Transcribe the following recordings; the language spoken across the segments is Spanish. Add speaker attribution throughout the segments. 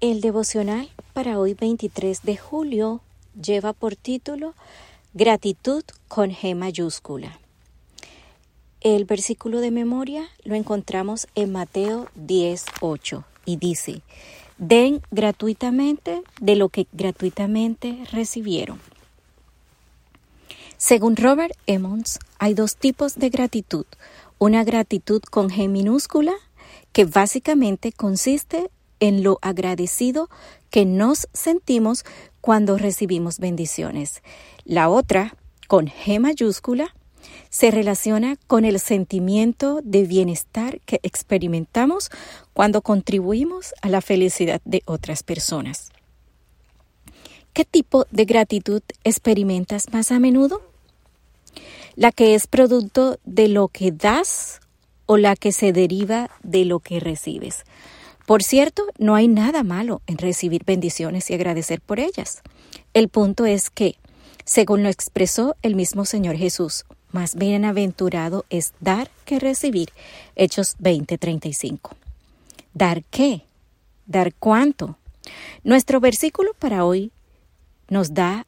Speaker 1: El devocional para hoy 23 de julio lleva por título Gratitud con G mayúscula. El versículo de memoria lo encontramos en Mateo 10:8 y dice, Den gratuitamente de lo que gratuitamente recibieron. Según Robert Emmons, hay dos tipos de gratitud. Una gratitud con G minúscula, que básicamente consiste en lo agradecido que nos sentimos cuando recibimos bendiciones. La otra, con G mayúscula, se relaciona con el sentimiento de bienestar que experimentamos cuando contribuimos a la felicidad de otras personas. ¿Qué tipo de gratitud experimentas más a menudo? ¿La que es producto de lo que das o la que se deriva de lo que recibes? Por cierto, no hay nada malo en recibir bendiciones y agradecer por ellas. El punto es que, según lo expresó el mismo Señor Jesús, más bienaventurado es dar que recibir. Hechos 20:35. ¿Dar qué? ¿Dar cuánto? Nuestro versículo para hoy nos da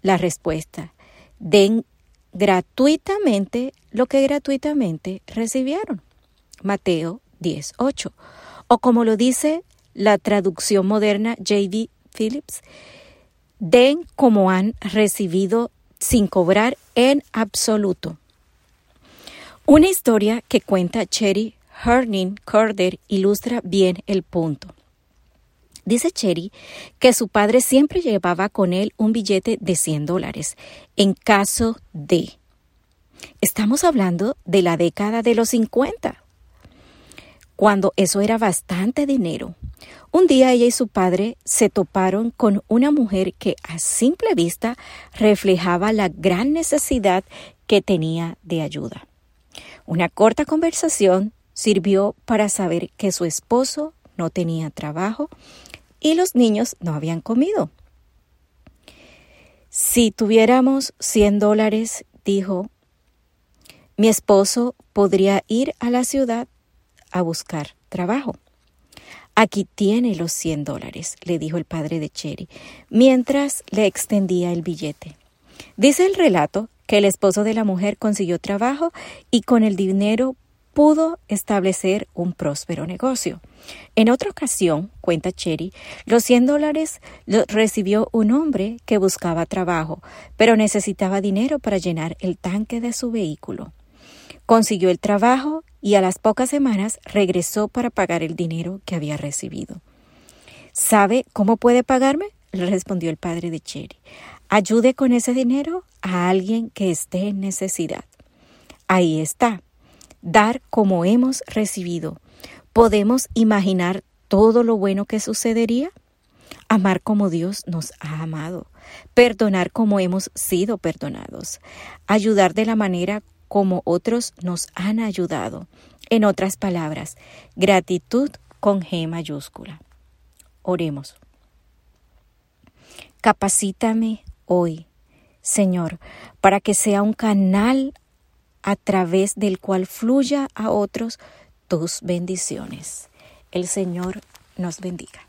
Speaker 1: la respuesta. Den gratuitamente lo que gratuitamente recibieron. Mateo 10:8 o como lo dice la traducción moderna J.D. Phillips, den como han recibido sin cobrar en absoluto. Una historia que cuenta Cherry Herning Corder ilustra bien el punto. Dice Cherry que su padre siempre llevaba con él un billete de 100 dólares en caso de. Estamos hablando de la década de los 50 cuando eso era bastante dinero. Un día ella y su padre se toparon con una mujer que a simple vista reflejaba la gran necesidad que tenía de ayuda. Una corta conversación sirvió para saber que su esposo no tenía trabajo y los niños no habían comido. Si tuviéramos 100 dólares, dijo, mi esposo podría ir a la ciudad a buscar trabajo. Aquí tiene los 100 dólares, le dijo el padre de Cherry, mientras le extendía el billete. Dice el relato que el esposo de la mujer consiguió trabajo y con el dinero pudo establecer un próspero negocio. En otra ocasión, cuenta Cherry, los 100 dólares los recibió un hombre que buscaba trabajo, pero necesitaba dinero para llenar el tanque de su vehículo. Consiguió el trabajo y a las pocas semanas regresó para pagar el dinero que había recibido. ¿Sabe cómo puede pagarme? le respondió el padre de Cherry. Ayude con ese dinero a alguien que esté en necesidad. Ahí está. Dar como hemos recibido. ¿Podemos imaginar todo lo bueno que sucedería? Amar como Dios nos ha amado, perdonar como hemos sido perdonados, ayudar de la manera como otros nos han ayudado. En otras palabras, gratitud con G mayúscula. Oremos. Capacítame hoy, Señor, para que sea un canal a través del cual fluya a otros tus bendiciones. El Señor nos bendiga.